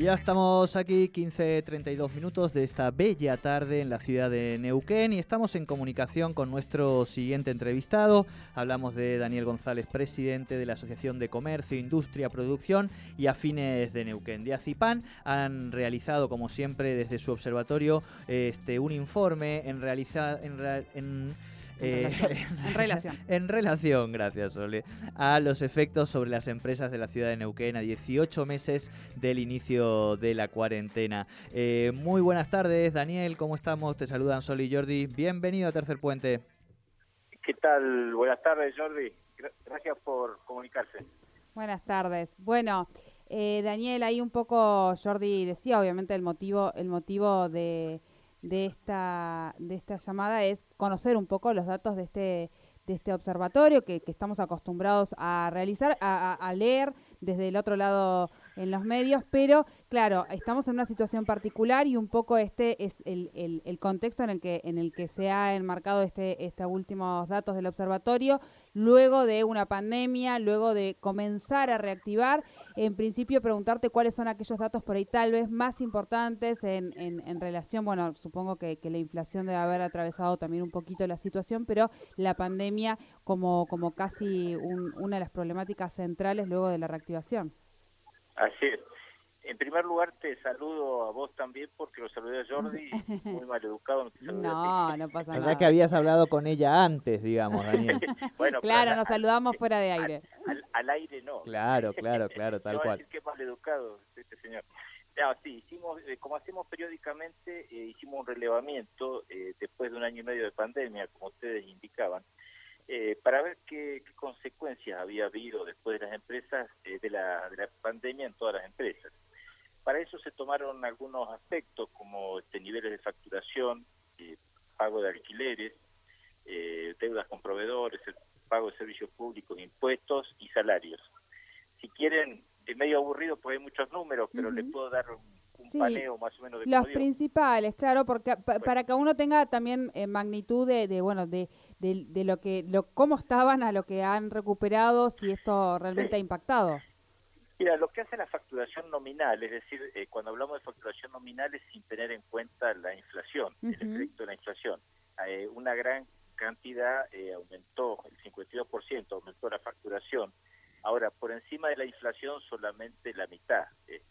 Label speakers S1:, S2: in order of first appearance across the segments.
S1: Ya estamos aquí, 15.32 minutos de esta bella tarde en la ciudad de Neuquén y estamos en comunicación con nuestro siguiente entrevistado. Hablamos de Daniel González, presidente de la Asociación de Comercio, Industria, Producción y Afines de Neuquén. De ACIPAN han realizado, como siempre, desde su observatorio este, un informe en, realizar en, en
S2: eh, en relación.
S1: en relación, gracias, Sole, a los efectos sobre las empresas de la ciudad de Neuquén a 18 meses del inicio de la cuarentena. Eh, muy buenas tardes, Daniel, ¿cómo estamos? Te saludan Sol y Jordi. Bienvenido a Tercer Puente.
S3: ¿Qué tal? Buenas tardes, Jordi. Gracias por comunicarse.
S2: Buenas tardes. Bueno, eh, Daniel, ahí un poco Jordi decía, obviamente el motivo, el motivo de de esta, de esta llamada es conocer un poco los datos de este, de este observatorio que, estamos acostumbrados a realizar, a, leer desde el otro lado en los medios, pero claro, estamos en una situación particular y un poco este es el, el, contexto en el que en el que se ha enmarcado este estos últimos datos del observatorio, luego de una pandemia, luego de comenzar a reactivar, en principio preguntarte cuáles son aquellos datos por ahí tal vez más importantes en, en, relación, bueno, supongo que, que la inflación debe haber atravesado también un poquito la situación, pero la pandemia como, como casi una de las problemáticas centrales luego de la reactivación.
S3: Así es. En primer lugar, te saludo a vos también porque lo saludé a Jordi, muy mal educado.
S2: No, no, pasa nada.
S1: O sea que habías hablado con ella antes, digamos, Daniel.
S2: bueno, claro, nos saludamos fuera de aire.
S3: Al, aire no.
S1: Claro, claro, claro, tal cual.
S3: Decir que mal educado este señor. sí, hicimos, eh, como hacemos periódicamente, eh, hicimos un relevamiento eh, después de un año y medio de pandemia, como ustedes indicaban, eh, para ver qué, consecuencias había habido después de las empresas, eh, de, la, de, la, pandemia en todas las empresas. Para eso se tomaron algunos aspectos como este, niveles de facturación, eh, pago de alquileres, deudas con proveedores, el pago de servicios públicos, impuestos y salarios. Si quieren, es medio aburrido porque hay muchos números, pero les puedo dar un sí, más o menos de
S2: Los principales, claro, porque para que uno tenga también eh, magnitud de, bueno, de, de, lo que, lo, cómo estaban a lo que han recuperado, si esto realmente ha impactado.
S3: Mira, lo que hace la facturación nominal, es decir, eh, cuando hablamos de facturación nominal es sin tener en cuenta la inflación, el efecto de la inflación. Eh, una gran cantidad aumentó, el 52% aumentó la facturación. Ahora, por encima de la inflación solamente la mitad.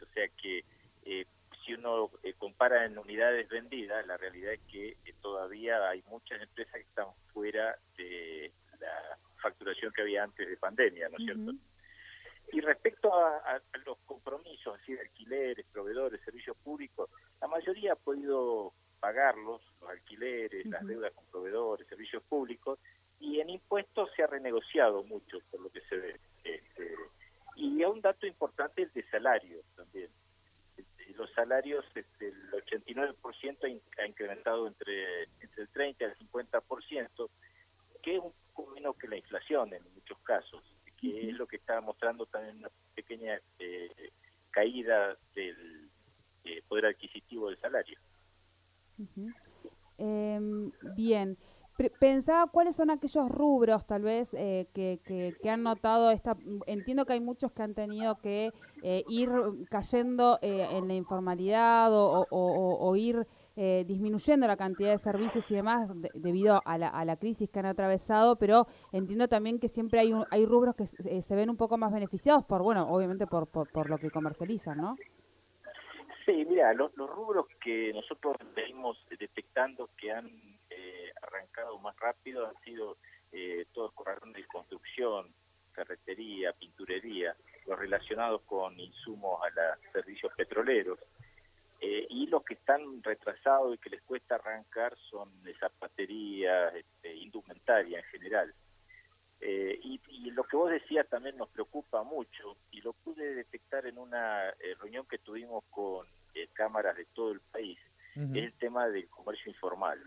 S3: o sea que eh, si uno eh, compara en unidades vendidas, la realidad es que eh, todavía hay muchas empresas que están fuera de la facturación que había antes de pandemia, ¿no es cierto? Y respecto a, los compromisos, así de alquileres, proveedores, servicios públicos, la mayoría ha podido pagarlos, los alquileres, las deudas con proveedores, servicios públicos, y en impuestos se ha renegociado mucho, por lo que se ve. Este, y un dato importante el de salarios los salarios, este, el 89% ha incrementado entre, entre el 30 y el 50%, que es un poco menos que la inflación en muchos casos, que es lo que está mostrando también una pequeña eh, caída del eh, poder adquisitivo del salario.
S2: Em, bien pensaba cuáles son aquellos rubros tal vez eh, que, que, han notado esta entiendo que hay muchos que han tenido que eh, ir cayendo eh, en la informalidad o, o, ir disminuyendo la cantidad de servicios y demás debido a la, a la, crisis que han atravesado pero entiendo también que siempre hay hay rubros que se ven un poco más beneficiados por bueno obviamente por, por, por lo que comercializan no
S3: Sí, mira, los, los rubros que nosotros venimos detectando que han arrancado más rápido han sido eh, todos corralones de construcción, carretería, pinturería, los relacionados con insumos a los servicios petroleros. Eh, y los que están retrasados y que les cuesta arrancar son zapatería, este, indumentaria en general. Eh, y, lo que vos decías también nos preocupa mucho y lo pude detectar en una eh, reunión que tuvimos con cámaras de todo el país, es el tema del comercio informal.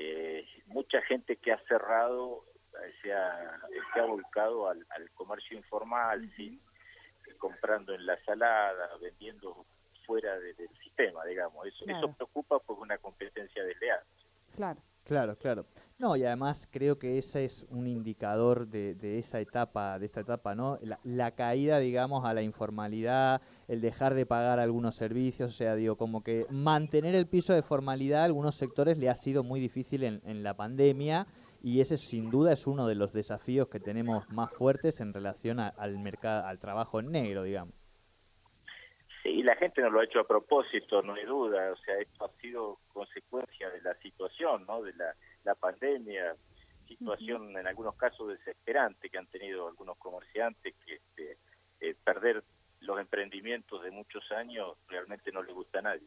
S3: Eh, mucha gente que ha cerrado eh, se ha, se ha volcado al, comercio informal, comprando en la salada, vendiendo fuera del sistema, digamos. Eso, eso preocupa por una competencia desleal.
S1: Claro. Claro, claro. No, y además creo que ese es un indicador de, de esa etapa, de esta etapa, ¿no? La, la, caída, digamos, a la informalidad, el dejar de pagar algunos servicios, o sea, digo, como que mantener el piso de formalidad a algunos sectores le ha sido muy difícil en, en la pandemia y ese sin duda es uno de los desafíos que tenemos más fuertes en relación al mercado, al trabajo en negro, digamos.
S3: Sí, la gente no lo ha hecho a propósito, no hay duda, o sea, esto ha sido consecuencia de la situación, ¿no? De la, la pandemia, situación en algunos casos desesperante que han tenido algunos comerciantes que este, eh, perder los emprendimientos de muchos años realmente no le gusta a nadie.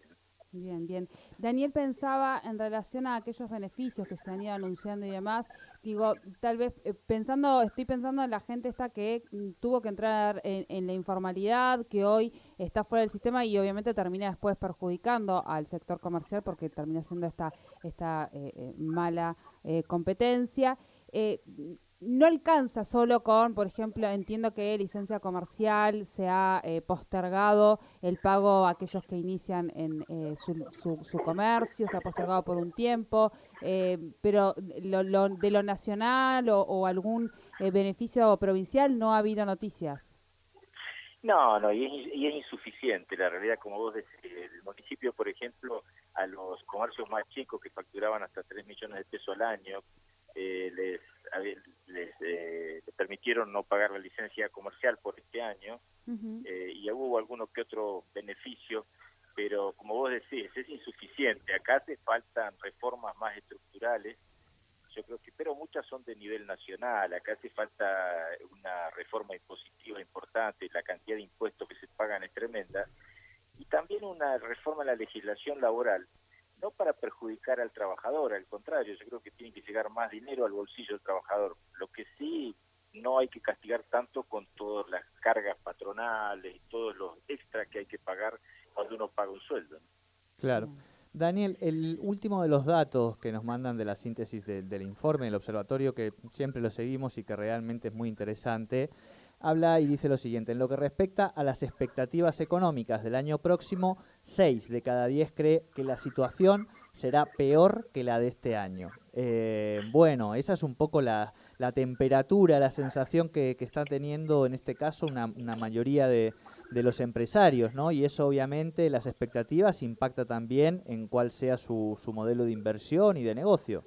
S2: Bien, bien. Daniel pensaba en relación a aquellos beneficios que se han ido anunciando y demás. Digo, tal vez eh, pensando, estoy pensando en la gente esta que mm, tuvo que entrar en, la informalidad, que hoy está fuera del sistema y obviamente termina después perjudicando al sector comercial porque termina siendo esta, esta eh, eh, mala competencia no alcanza solo con, por ejemplo, entiendo que licencia comercial se ha eh, postergado el pago a aquellos que inician en eh, su, su, comercio, se ha postergado por un tiempo, eh, pero lo, de lo nacional o, algún beneficio provincial no ha habido noticias.
S3: No, no, y es, y es insuficiente. La realidad, como vos decís, el municipio, por ejemplo, a los comercios más chicos que facturaban hasta 3 millones de pesos al año, les eh, permitieron no pagar la licencia comercial por este año eh, y hubo alguno que otro beneficio, pero como vos decís, es insuficiente. Acá hace faltan reformas más estructurales, yo creo que, pero muchas son de nivel nacional. Acá hace falta una reforma impositiva importante, la cantidad de impuestos que se pagan es tremenda, y también una reforma en la legislación laboral no para perjudicar al trabajador, al contrario, yo creo que tiene que llegar más dinero al bolsillo del trabajador. Lo que sí no hay que castigar tanto con todas las cargas patronales y todos los extras que hay que pagar cuando uno paga un sueldo.
S1: Claro. Daniel, el último de los datos que nos mandan de la síntesis del informe del observatorio, que siempre lo seguimos y que realmente es muy interesante, habla y dice lo siguiente, en lo que respecta a las expectativas económicas del año próximo, 6 de cada 10 cree que la situación será peor que la de este año. Eh, bueno, esa es un poco la, temperatura, la sensación que, que, está teniendo en este caso una, mayoría de, los empresarios, ¿no? Y eso obviamente las expectativas impacta también en cuál sea su, su modelo de inversión y de negocio.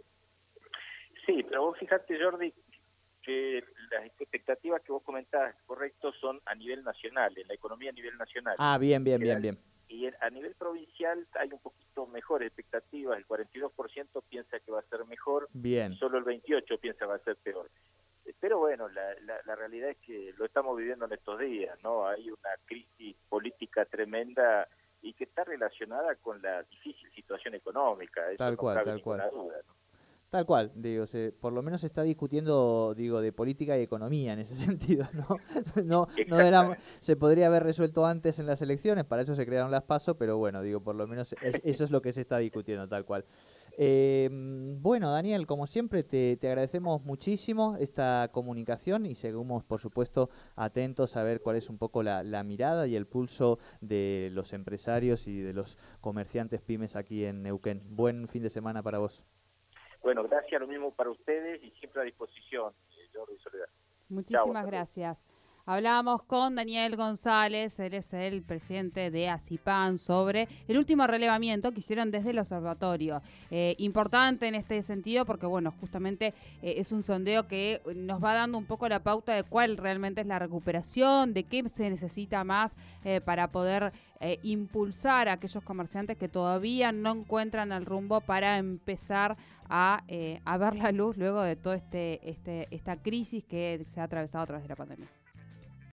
S3: Sí, pero vos fíjate, Jordi, que las expectativas que vos comentabas, correcto, son a nivel nacional, en la economía a nivel nacional.
S1: Ah, bien, bien, bien, bien.
S3: Y a nivel provincial hay un poquito mejores expectativas, el 42% piensa que va a ser mejor,
S1: bien.
S3: solo el 28% piensa que va a ser peor. Pero bueno, la, la, realidad es que lo estamos viviendo en estos días, ¿no? Hay una crisis política tremenda y que está relacionada con la difícil situación económica.
S1: tal cual, tal cual. Duda, ¿no? Tal cual, digo, se, por lo menos se está discutiendo, digo, de política y economía en ese sentido, ¿no? no, no se podría haber resuelto antes en las elecciones, para eso se crearon las pasos, pero bueno, digo, por lo menos eso es lo que se está discutiendo, tal cual. Eh, bueno, Daniel, como siempre, te, te, agradecemos muchísimo esta comunicación y seguimos, por supuesto, atentos a ver cuál es un poco la, la mirada y el pulso de los empresarios y de los comerciantes pymes aquí en Neuquén. Buen fin de semana para vos.
S3: Bueno, gracias, lo mismo para ustedes y siempre a disposición, eh, Jordi Soledad.
S2: Muchísimas gracias. Hablábamos con Daniel González, él es el presidente de ACIPAN, sobre el último relevamiento que hicieron desde el observatorio. Eh, importante en este sentido porque, bueno, justamente eh, es un sondeo que nos va dando un poco la pauta de cuál realmente es la recuperación, de qué se necesita más eh, para poder impulsar a aquellos comerciantes que todavía no encuentran el rumbo para empezar a, ver la luz luego de toda este, este, esta crisis que se ha atravesado a través de la pandemia.